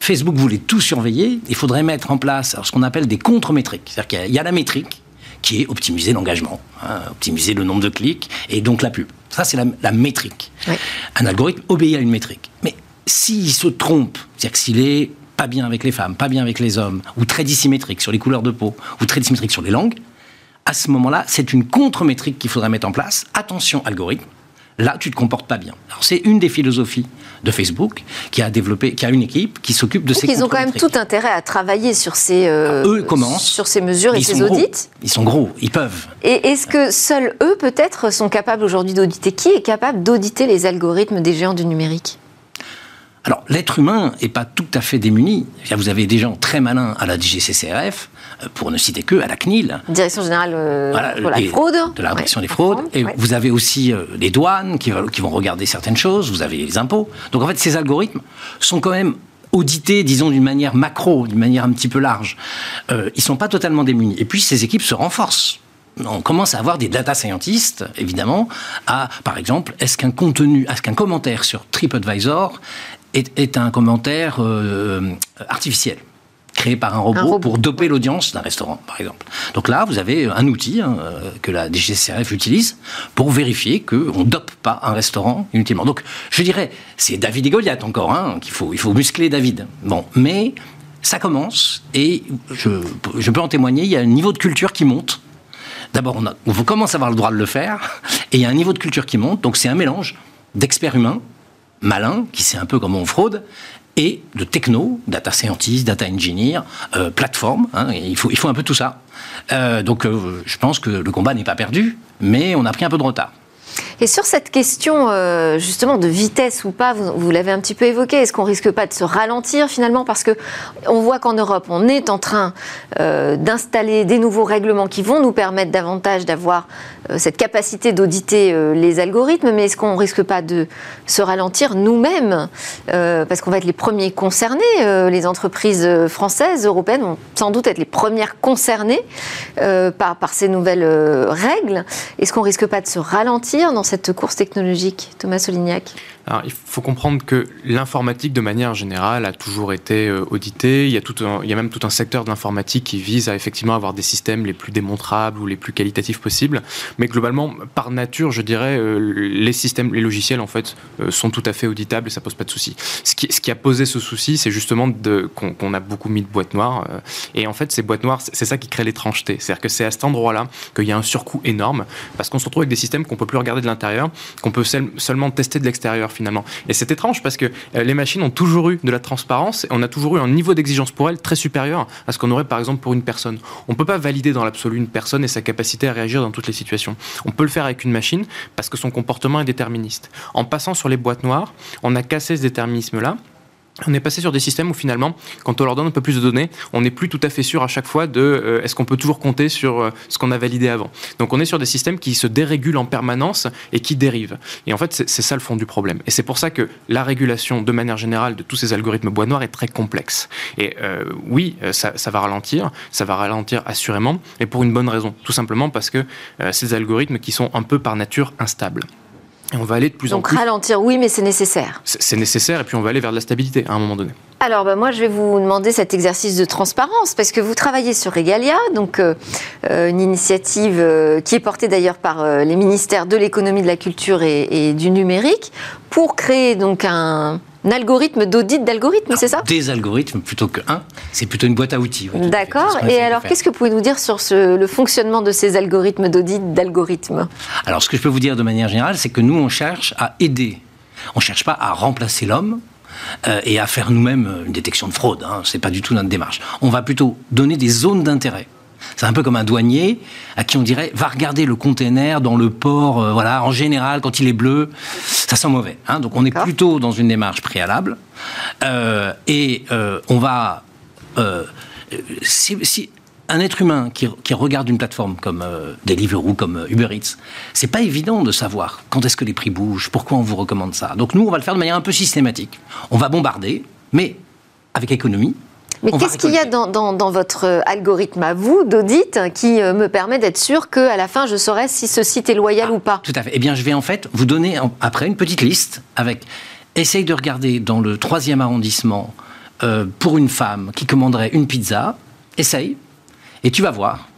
Facebook voulait tout surveiller, il faudrait mettre en place ce qu'on appelle des contre-métriques. C'est-à-dire qu'il y, a la métrique qui est optimiser l'engagement, hein, optimiser le nombre de clics et donc la pub. Ça, c'est la, métrique. Un algorithme obéit à une métrique. Mais s'il se trompe, c'est-à-dire que s'il est pas bien avec les femmes, pas bien avec les hommes, ou très dissymétrique sur les couleurs de peau, ou très dissymétrique sur les langues, à ce moment-là, c'est une contre-métrique qu'il faudrait mettre en place. Attention, algorithme, là, tu te comportes pas bien. Alors, c'est une des philosophies de Facebook qui a développé, qui a une équipe qui s'occupe de ces Ils ont quand même tout intérêt à travailler sur ces, euh, eux commencent, sur ces mesures et ces audits. Ils sont gros, ils peuvent. Et est-ce que seuls eux, peut-être, sont capables aujourd'hui d'auditer? Qui est capable d'auditer les algorithmes des géants du numérique? Alors, l'être humain n'est pas tout à fait démuni. Vous avez des gens très malins à la DGCCRF, euh, pour ne citer que, à la CNIL. Direction générale euh, la fraude. De la répression des fraudes. Et vous avez aussi euh, les douanes qui, qui vont regarder certaines choses, vous avez les impôts. Donc, en fait, ces algorithmes sont quand même audités, disons, d'une manière macro, d'une manière un petit peu large. ils ne sont pas totalement démunis. Et puis, ces équipes se renforcent on commence à avoir des data scientists, évidemment, à, par exemple, est-ce qu'un contenu, est-ce qu'un commentaire sur TripAdvisor est, un commentaire euh, artificiel créé par un robot, pour doper l'audience d'un restaurant, par exemple. Donc là, vous avez un outil hein, euh, que la DGCRF utilise pour vérifier qu'on ne dope pas un restaurant inutilement. Donc, je dirais, c'est David et Goliath encore, hein, qu'il faut, il faut muscler David. Bon, mais ça commence, et je, je peux en témoigner, il y a un niveau de culture qui monte. D'abord, on, on commence à avoir le droit de le faire, et il y a un niveau de culture qui monte, donc c'est un mélange d'experts humains, malin, qui sait un peu comment on fraude, et de techno, data scientist, data engineer, euh, plateforme. Hein, il, faut, il faut un peu tout ça. Euh, donc euh, je pense que le combat n'est pas perdu, mais on a pris un peu de retard. Et sur cette question euh, justement de vitesse ou pas, vous, l'avez un petit peu évoqué, est-ce qu'on risque pas de se ralentir finalement? Parce que on voit qu'en Europe, on est en train euh, d'installer des nouveaux règlements qui vont nous permettre davantage d'avoir euh, cette capacité d'auditer les algorithmes, mais est-ce qu'on risque pas de se ralentir nous-mêmes? Parce qu'on va être les premiers concernés, les entreprises françaises, européennes vont sans doute être les premières concernées par, par ces nouvelles règles. Est-ce qu'on risque pas de se ralentir? Dans cette course technologique, Thomas Solignac? Il faut comprendre que l'informatique, de manière générale, a toujours été euh, auditée. Il y, a tout il y a même tout un secteur de l'informatique qui vise à effectivement avoir des systèmes les plus démontrables ou les plus qualitatifs possibles. Mais globalement, par nature, je dirais, euh, les systèmes, les logiciels, en fait, euh, sont tout à fait auditables et ça pose pas de souci. Ce qui, a posé ce souci, c'est justement qu'on a beaucoup mis de boîtes noires. et en fait, ces boîtes noires, c'est ça qui crée l'étrangeté. C'est-à-dire que c'est à cet endroit-là qu'il y a un surcoût énorme parce qu'on se retrouve avec des systèmes qu'on peut plus regarder de l'intérieur, qu'on peut seulement tester de l'extérieur finalement. Et c'est étrange parce que euh, les machines ont toujours eu de la transparence et on a toujours eu un niveau d'exigence pour elles très supérieur à ce qu'on aurait par exemple pour une personne. On ne peut pas valider dans l'absolu une personne et sa capacité à réagir dans toutes les situations. On peut le faire avec une machine parce que son comportement est déterministe. En passant sur les boîtes noires, on a cassé ce déterminisme-là on est passé sur des systèmes où finalement, quand on leur donne un peu plus de données, on n'est plus tout à fait sûr à chaque fois de euh, est-ce qu'on peut toujours compter sur euh, ce qu'on a validé avant. Donc on est sur des systèmes qui se dérégulent en permanence et qui dérivent. Et en fait, c'est ça le fond du problème. Et c'est pour ça que la régulation, de manière générale, de tous ces algorithmes bois noirs est très complexe. Et euh, oui, ça, ça, va ralentir, ça va ralentir assurément, et pour une bonne raison. Tout simplement parce que ces algorithmes qui sont un peu par nature instables. Et on va aller de plus en plus. Donc ralentir, oui, mais c'est nécessaire. C'est nécessaire, et puis on va aller vers de la stabilité à un moment donné. Alors, bah, moi, je vais vous demander cet exercice de transparence, parce que vous travaillez sur Regalia, donc euh, euh, une initiative euh, qui est portée d'ailleurs par les ministères de l'économie, de la culture et, du numérique, pour créer donc un, algorithme d'audit d'algorithmes, c'est ça? Des algorithmes plutôt qu'un, c'est plutôt une boîte à outils. D'accord. Et alors, qu'est-ce que vous pouvez nous dire sur le fonctionnement de ces algorithmes d'audit d'algorithmes? Alors, ce que je peux vous dire de manière générale, c'est que nous, on cherche à aider. On ne cherche pas à remplacer l'homme, euh, et à faire nous-mêmes une détection de fraude. Hein. C'est pas du tout notre démarche. On va plutôt donner des zones d'intérêt. C'est un peu comme un douanier à qui on dirait va regarder le container dans le port. euh, voilà, en général, quand il est bleu, ça sent mauvais. hein. Donc on est plutôt dans une démarche préalable Euh, et euh, on va si, si un être humain qui, qui regarde une plateforme comme Deliveroo, comme Uber Eats, c'est pas évident de savoir quand est-ce que les prix bougent, pourquoi on vous recommande ça. Donc nous, on va le faire de manière un peu systématique. On va bombarder, mais avec économie. Mais qu'est-ce qu'il y a dans, dans- dans votre euh, algorithme à vous d'audit qui euh, me permet d'être sûr qu'à la fin, je saurai si ce site est loyal ou pas? Tout à fait. Eh bien, je vais en fait vous donner après une petite liste avec. Essaye de regarder dans le troisième arrondissement euh, pour une femme qui commanderait une pizza. Essaye. Et tu vas voir.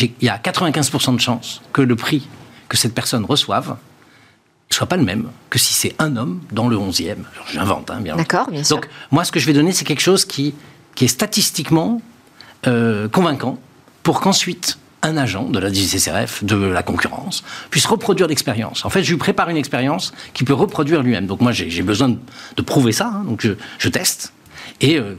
Il y a 95% de chances que le prix que cette personne reçoive soit pas le même que si c'est un homme dans le 11e. Alors, J'invente, hein, bien. D'accord, bien sûr. Donc, moi, ce que je vais donner, c'est quelque chose qui, qui est statistiquement euh, convaincant pour qu'ensuite un agent de la DGCCRF, de la concurrence, puisse reproduire l'expérience. En fait, je lui prépare une expérience qui peut reproduire lui-même. Donc moi, j'ai besoin de, prouver ça, hein. donc je, je teste. Et euh,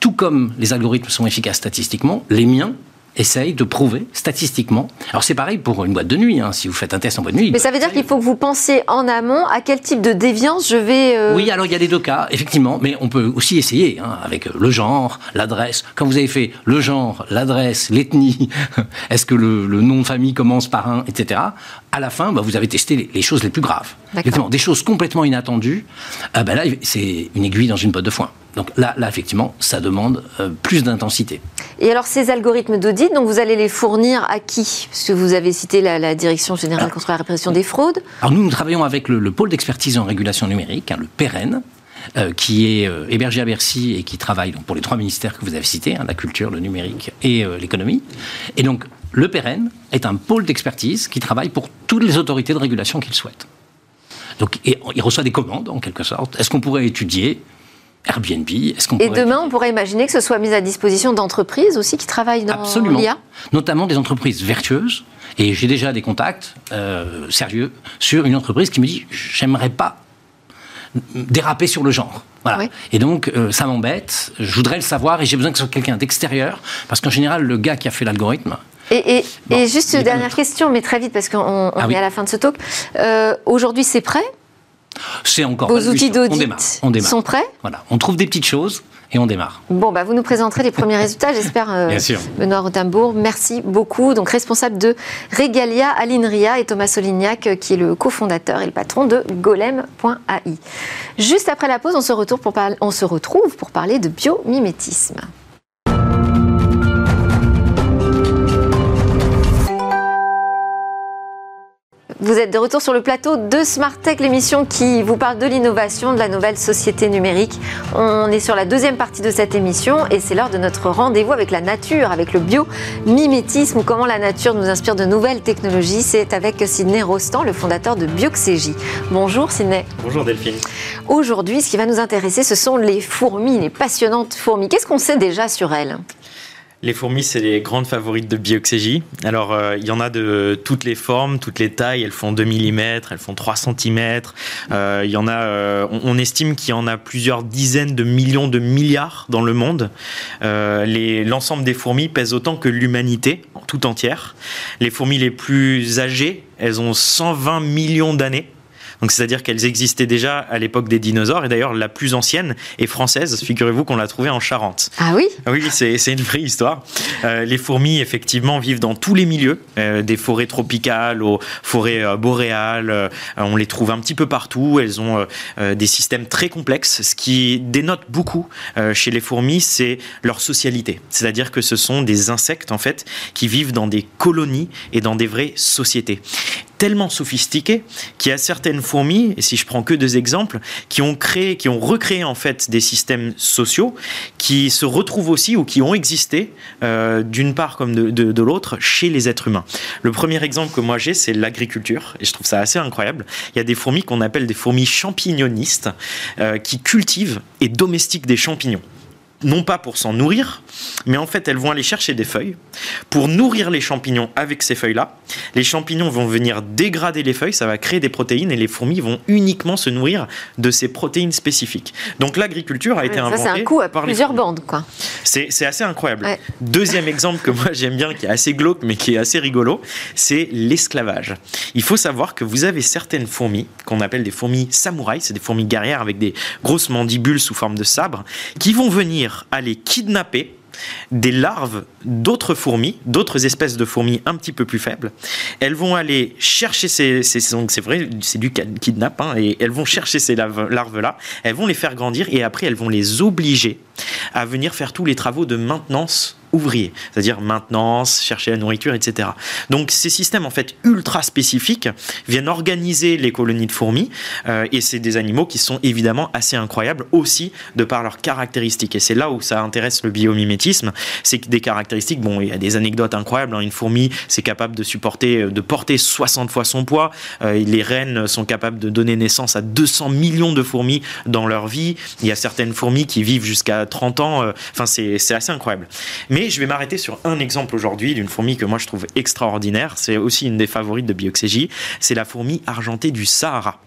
tout comme les algorithmes sont efficaces statistiquement, les miens essayent de prouver statistiquement. Alors c'est pareil pour une boîte de nuit. hein. Si vous faites un test en boîte de nuit, Mais ça veut dire qu'il faut que vous pensiez en amont à quel type de déviance je vais. euh, Oui, alors il y a les deux cas, effectivement, mais on peut aussi essayer hein, avec le genre, l'adresse. Quand vous avez fait le genre, l'adresse, l'ethnie, <laughs> est-ce que le, le nom de famille commence par un, etc. À la fin, bah, vous avez testé les, les choses les plus graves. Des choses complètement inattendues. ah bah là, c'est une aiguille dans une botte de foin. Donc là, là effectivement, ça demande euh, plus d'intensité. Et alors, ces algorithmes d'audit, donc vous allez les fournir à qui? Parce que vous avez cité la, la Direction Générale contre la répression des fraudes. Alors nous, nous travaillons avec le, le pôle d'expertise en régulation numérique, hein, le PEREN, euh, qui est euh, hébergé à Bercy et qui travaille donc, pour les trois ministères que vous avez cités, hein, la culture, le numérique et l'économie. Et donc, le PEREN est un pôle d'expertise qui travaille pour toutes les autorités de régulation qu'il souhaite. Donc, et il reçoit des commandes, en quelque sorte. Est-ce qu'on pourrait étudier Airbnb Est-ce qu'on Et pourrait demain, on pourrait imaginer que ce soit mis à disposition d'entreprises aussi qui travaillent dans Absolument. l'IA Notamment des entreprises vertueuses. Et j'ai déjà des contacts euh, sérieux sur une entreprise qui me dit j'aimerais pas déraper sur le genre. Voilà. Oui. Et donc, euh, ça m'embête. Je voudrais le savoir et j'ai besoin que ce soit quelqu'un d'extérieur. Parce qu'en général, le gars qui a fait l'algorithme, Et, et- Bon, et juste une dernière question, mais très vite, parce qu'on on Ah est à la fin de ce talk. Euh, Aujourd'hui, c'est prêt? C'est encore. Vos outils On d'audit démarre. On démarre. sont prêts? Voilà. On trouve des petites choses et on démarre. Bon, bah, vous nous présenterez les premiers résultats, j'espère, euh, Bien sûr. Benoît Rotembourg. Merci beaucoup. Donc, responsable de Regalia, Alinria et Thomas Solignac, euh, qui est le cofondateur et le patron de Golem.ai. Juste après la pause, on se, pour on se retrouve pour parler de biomimétisme. Vous êtes de retour sur le plateau de Smart Tech, l'émission qui vous parle de l'innovation, de la nouvelle société numérique. On est sur la deuxième partie de cette émission et c'est l'heure de notre rendez-vous avec la nature, avec le biomimétisme ou comment la nature nous inspire de nouvelles technologies. C'est avec Sidney Rostand, le fondateur de Bioxégie. Bonjour Sidney. Bonjour Delphine. Aujourd'hui, ce qui va nous intéresser, ce sont les fourmis, les passionnantes fourmis. Qu'est-ce qu'on sait déjà sur elles? Les fourmis, c'est les grandes favorites de Bioxégie. Alors, euh, il y en a de toutes les formes, toutes les tailles. Elles font 2 mm, elles font 3 cm. Euh, euh, on, on estime qu'il y en a plusieurs dizaines de millions de milliards dans le monde. L'ensemble des fourmis pèse autant que l'humanité tout entière. Les fourmis les plus âgées, elles ont 120 millions d'années. Donc c'est-à-dire qu'elles existaient déjà à l'époque des dinosaures. Et d'ailleurs, la plus ancienne est française. Figurez-vous qu'on l'a trouvée en Charente. Ah oui? Oui, c'est une vraie histoire. Euh, les fourmis, effectivement, vivent dans tous les milieux, euh, des forêts tropicales aux forêts euh, boréales. on les trouve un petit peu partout. Elles ont des systèmes très complexes. Ce qui dénote beaucoup chez les fourmis, c'est leur socialité. C'est-à-dire que ce sont des insectes, en fait, qui vivent dans des colonies et dans des vraies sociétés tellement sophistiquées qu'il y a certaines fourmis, et si je prends que deux exemples, qui ont créé, qui ont recréé en fait des systèmes sociaux qui se retrouvent aussi ou qui ont existé euh, d'une part comme de l'autre chez les êtres humains. Le premier exemple que moi j'ai, c'est l'agriculture, et je trouve ça assez incroyable. Il y a des fourmis qu'on appelle des fourmis champignonistes euh, qui cultivent et domestiquent des champignons. Non pas pour s'en nourrir, mais en fait elles vont aller chercher des feuilles pour nourrir les champignons avec ces feuilles-là. Les champignons vont venir dégrader les feuilles, ça va créer des protéines et les fourmis vont uniquement se nourrir de ces protéines spécifiques. Donc l'agriculture a été inventée ça, c'est un coup à plusieurs bandes, quoi. c'est c'est assez incroyable. Ouais. Deuxième exemple que moi j'aime bien, qui est assez glauque mais qui est assez rigolo, c'est l'esclavage. Il faut savoir que vous avez certaines fourmis, qu'on appelle des fourmis samouraïs, c'est des fourmis guerrières avec des grosses mandibules sous forme de sabre, qui vont venir aller kidnapper des larves d'autres fourmis, d'autres espèces de fourmis un petit peu plus faibles. Elles vont aller chercher ces, c'est vrai, c'est du kidnap, hein, et elles vont chercher ces larves- larves-là, elles vont les faire grandir et après elles vont les obliger à venir faire tous les travaux de maintenance c'est-à-dire maintenance, chercher la nourriture, etc. Donc ces systèmes en fait ultra spécifiques viennent organiser les colonies de fourmis euh, et c'est des animaux qui sont évidemment assez incroyables aussi de par leurs caractéristiques et c'est là où ça intéresse le biomimétisme, c'est que des caractéristiques, bon il y a des anecdotes incroyables, hein. une fourmi c'est capable de supporter, euh, de porter 60 fois son poids, Euh, les reines sont capables de donner naissance à 200 millions de fourmis dans leur vie, il y a certaines fourmis qui vivent jusqu'à 30 ans, euh, enfin c'est c'est assez incroyable. Mais je vais m'arrêter sur un exemple aujourd'hui d'une fourmi que moi je trouve extraordinaire. C'est aussi une des favorites de Bioxégie. C'est la fourmi argentée du Sahara.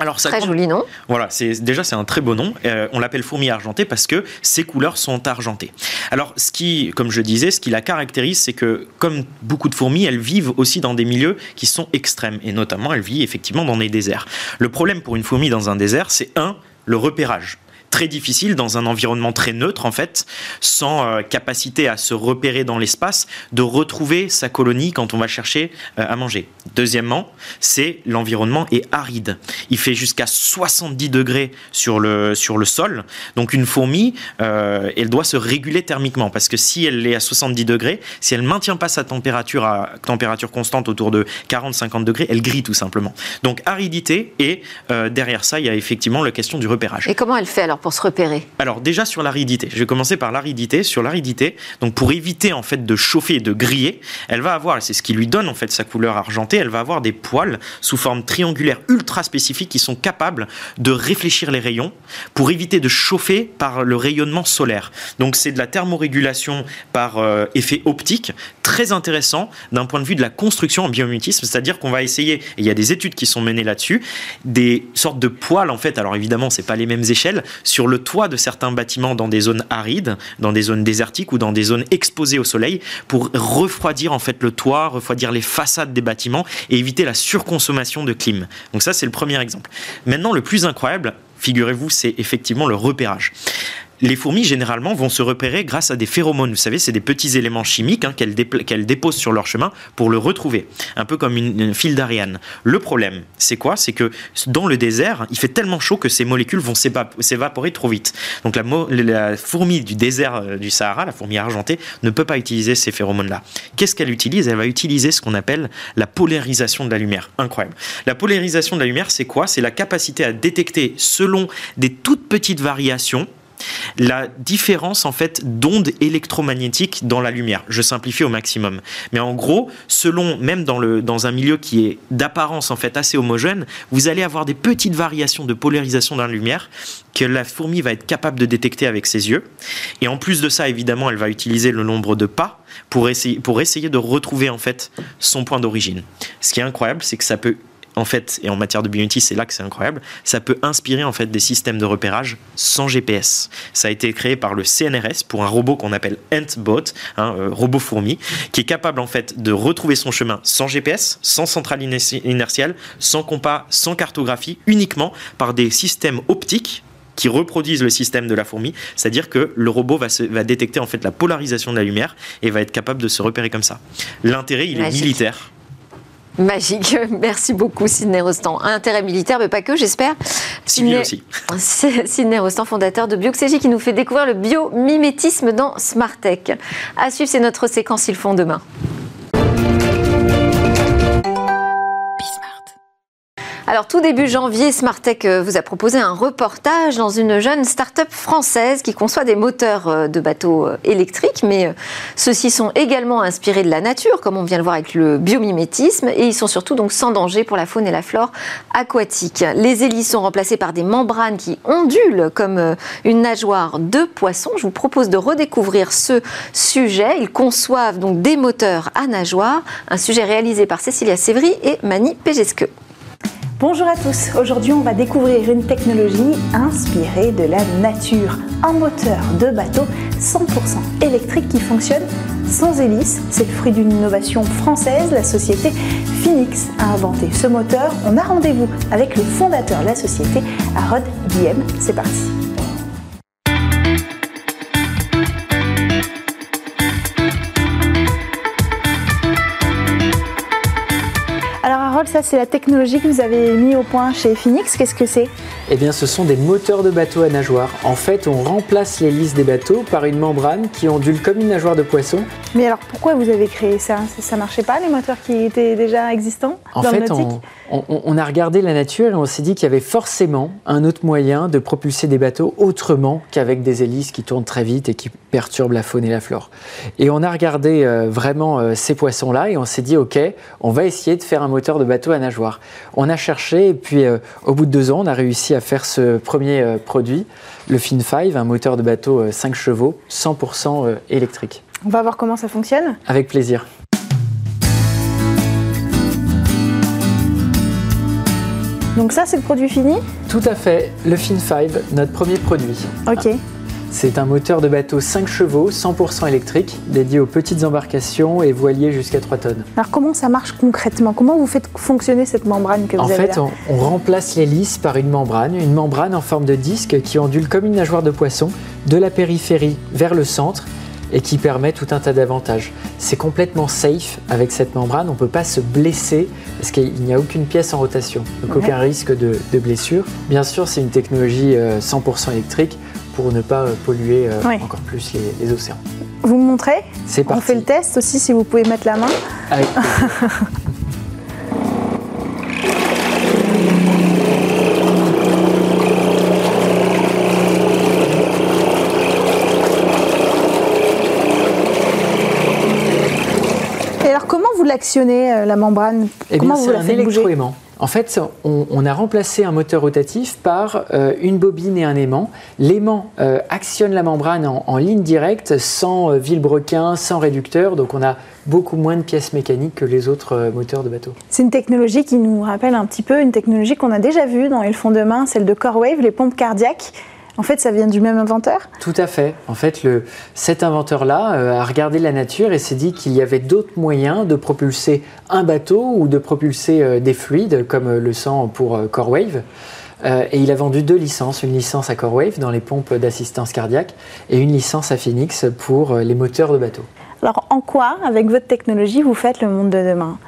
Alors, ça Très compte- joli nom. voilà, c'est déjà c'est un très beau nom. Euh, on l'appelle fourmi argentée parce que ses couleurs sont argentées. Alors, ce qui, comme je disais, ce qui la caractérise, c'est que comme beaucoup de fourmis, elles vivent aussi dans des milieux qui sont extrêmes et notamment elles vivent effectivement dans des déserts. Le problème pour une fourmi dans un désert, c'est un le repérage très difficile dans un environnement très neutre en fait, sans euh, capacité à se repérer dans l'espace, de retrouver sa colonie quand on va chercher euh, à manger. Deuxièmement, c'est l'environnement est aride. Il fait jusqu'à 70 degrés sur le, sur le sol. Donc une fourmi, euh, elle doit se réguler thermiquement parce que si elle est à 70 degrés, si elle maintient pas sa température à température constante autour de 40-50 degrés, elle grille tout simplement. Donc aridité et derrière ça, il y a effectivement la question du repérage. Et comment elle fait alors? Pour se repérer. Alors déjà sur l'aridité, je vais commencer par l'aridité. Sur l'aridité, donc pour éviter en fait de chauffer et de griller, elle va avoir, et c'est ce qui lui donne en fait sa couleur argentée, elle va avoir des poils sous forme triangulaire ultra spécifiques qui sont capables de réfléchir les rayons pour éviter de chauffer par le rayonnement solaire. Donc c'est de la thermorégulation par euh, effet optique, très intéressant d'un point de vue de la construction en biomimétisme, c'est-à-dire qu'on va essayer, et il y a des études qui sont menées là-dessus, des sortes de poils en fait, alors évidemment c'est pas les mêmes échelles, sur le toit de certains bâtiments dans des zones arides, dans des zones désertiques ou dans des zones exposées au soleil pour refroidir en fait le toit, refroidir les façades des bâtiments et éviter la surconsommation de clim. Donc ça c'est le premier exemple. Maintenant le plus incroyable, figurez-vous, c'est effectivement le repérage. Les fourmis, généralement, vont se repérer grâce à des phéromones. Vous savez, c'est des petits éléments chimiques hein, qu'elles déposent sur leur chemin pour le retrouver. Un peu comme une, file d'Ariane. Le problème, c'est quoi? C'est que dans le désert, il fait tellement chaud que ces molécules vont s'éva- s'évaporer trop vite. Donc la fourmi du désert euh, du Sahara, la fourmi argentée, ne peut pas utiliser ces phéromones-là. Qu'est-ce qu'elle utilise? Elle va utiliser ce qu'on appelle la polarisation de la lumière. Incroyable. La polarisation de la lumière, c'est quoi? C'est la capacité à détecter, selon des toutes petites variations, la différence en fait d'ondes électromagnétiques dans la lumière. Je simplifie au maximum. Mais en gros, selon même dans le dans un milieu qui est d'apparence en fait assez homogène, vous allez avoir des petites variations de polarisation dans la lumière que la fourmi va être capable de détecter avec ses yeux. Et en plus de ça, évidemment, elle va utiliser le nombre de pas pour essayer pour essayer de retrouver en fait son point d'origine. Ce qui est incroyable, c'est que ça peut en fait, et en matière de biométrie, c'est là que c'est incroyable, ça peut inspirer en fait des systèmes de repérage sans GPS. Ça a été créé par le CNRS pour un robot qu'on appelle Antbot, un euh, robot fourmi, qui est capable en fait de retrouver son chemin sans GPS, sans centrale inerti- inertielle, sans compas, sans cartographie, uniquement par des systèmes optiques qui reproduisent le système de la fourmi, c'est-à-dire que le robot va, se- va détecter en fait la polarisation de la lumière et va être capable de se repérer comme ça. L'intérêt, il est militaire. Magique. <laughs> Merci beaucoup, Sidney Rostand. Intérêt militaire, mais pas que, j'espère. Sidney- aussi. <laughs> C'est Sidney Rostand, fondateur de Bioxégie, qui nous fait découvrir le biomimétisme dans Smartech. À suivre, c'est notre séquence Ils font demain. Alors tout début janvier, Smartech euh, vous a proposé un reportage dans une jeune start-up française qui conçoit des moteurs euh, de bateaux euh, électriques, mais ceux-ci sont également inspirés de la nature, comme on vient de le voir avec le biomimétisme, et ils sont surtout donc sans danger pour la faune et la flore aquatique. Les hélices sont remplacées par des membranes qui ondulent comme une nageoire de poisson. Je vous propose de redécouvrir ce sujet. Ils conçoivent donc des moteurs à nageoire, un sujet réalisé par Cécilia Sévry et Mani Pegesque. Bonjour à tous, aujourd'hui on va découvrir une technologie inspirée de la nature, un moteur de bateau 100% électrique qui fonctionne sans hélice. C'est le fruit d'une innovation française, la société Phoenix a inventé ce moteur. On a rendez-vous avec le fondateur de la société, Harod Diem. C'est parti. Ça c'est la technologie que vous avez mis au point chez Phoenix. Qu'est-ce que c'est? Eh bien, ce sont des moteurs de bateaux à nageoires. En fait, on remplace l'hélice des bateaux par une membrane qui ondule comme une nageoire de poisson. Mais alors, pourquoi vous avez créé ça? Ça marchait pas, les moteurs qui étaient déjà existants? En fait, on, a regardé la nature et on s'est dit qu'il y avait forcément un autre moyen de propulser des bateaux autrement qu'avec des hélices qui tournent très vite et qui perturbent la faune et la flore. Et on a regardé euh, vraiment euh, ces poissons-là et on s'est dit, OK, on va essayer de faire un moteur de bateau à nageoire. On a cherché et puis euh, au bout de deux ans, on a réussi à faire ce premier produit, le Fin 5, un moteur de bateau 5 chevaux, 100% électrique. On va voir comment ça fonctionne Avec plaisir. Donc ça, c'est le produit fini? Tout à fait, le Fin 5, notre premier produit. Ok. C'est un moteur de bateau 5 chevaux, 100% électrique, dédié aux petites embarcations et voiliers jusqu'à 3 tonnes. Alors comment ça marche concrètement? Comment vous faites fonctionner cette membrane que vous en avez En fait, on, remplace l'hélice par une membrane, une membrane en forme de disque qui ondule comme une nageoire de poisson de la périphérie vers le centre et qui permet tout un tas d'avantages. C'est complètement safe avec cette membrane, on ne peut pas se blesser parce qu'il n'y a aucune pièce en rotation, donc aucun risque de, blessure. Bien sûr, c'est une technologie 100% euh, électrique pour ne pas euh, polluer euh, encore plus les, océans. Vous me montrez C'est parti. On fait le test aussi si vous pouvez mettre la main. Avec l'actionner, euh, la membrane? Eh Comment vous la faites électroaimant. En fait, on, a remplacé un moteur rotatif par euh, une bobine et un aimant. L'aimant euh, actionne la membrane en, ligne directe, sans vilebrequin, sans réducteur, donc on a beaucoup moins de pièces mécaniques que les autres moteurs de bateau. C'est une technologie qui nous rappelle un petit peu une technologie qu'on a déjà vue dans les fonds de main, celle de CoreWave, les pompes cardiaques. En fait, ça vient du même inventeur? Tout à fait. En fait, le, cet inventeur-là euh, a regardé la nature et s'est dit qu'il y avait d'autres moyens de propulser un bateau ou de propulser euh, des fluides, comme euh, le sang pour CoreWave. et il a vendu deux licences, une licence à CoreWave dans les pompes d'assistance cardiaque et une licence à Phoenix pour les moteurs de bateau. Alors en quoi, avec votre technologie, vous faites le monde de demain?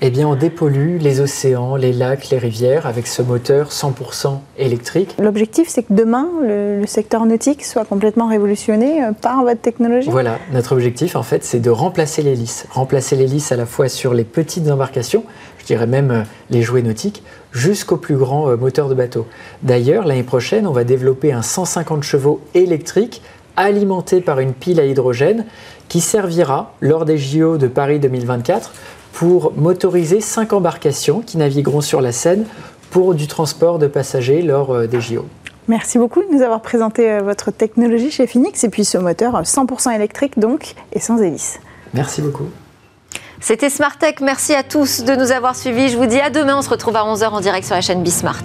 Eh bien, on dépollue les océans, les lacs, les rivières avec ce moteur 100% électrique. L'objectif, c'est que demain, le, secteur nautique soit complètement révolutionné euh, par votre technologie Voilà, notre objectif, en fait, c'est de remplacer l'hélice. Remplacer l'hélice à la fois sur les petites embarcations, je dirais même euh, les jouets nautiques, jusqu'aux plus grands euh, moteurs de bateau. D'ailleurs, l'année prochaine, on va développer un 150 chevaux électrique alimenté par une pile à hydrogène qui servira lors des JO de Paris 2024 pour motoriser cinq embarcations qui navigueront sur la Seine pour du transport de passagers lors euh, des JO. Merci beaucoup de nous avoir présenté euh, votre technologie chez Phoenix et puis ce moteur 100% euh, électrique donc et sans hélice. Merci beaucoup. C'était Smartech. Merci à tous de nous avoir suivis. Je vous dis à demain. On se retrouve à 11h en direct sur la chaîne Bismart.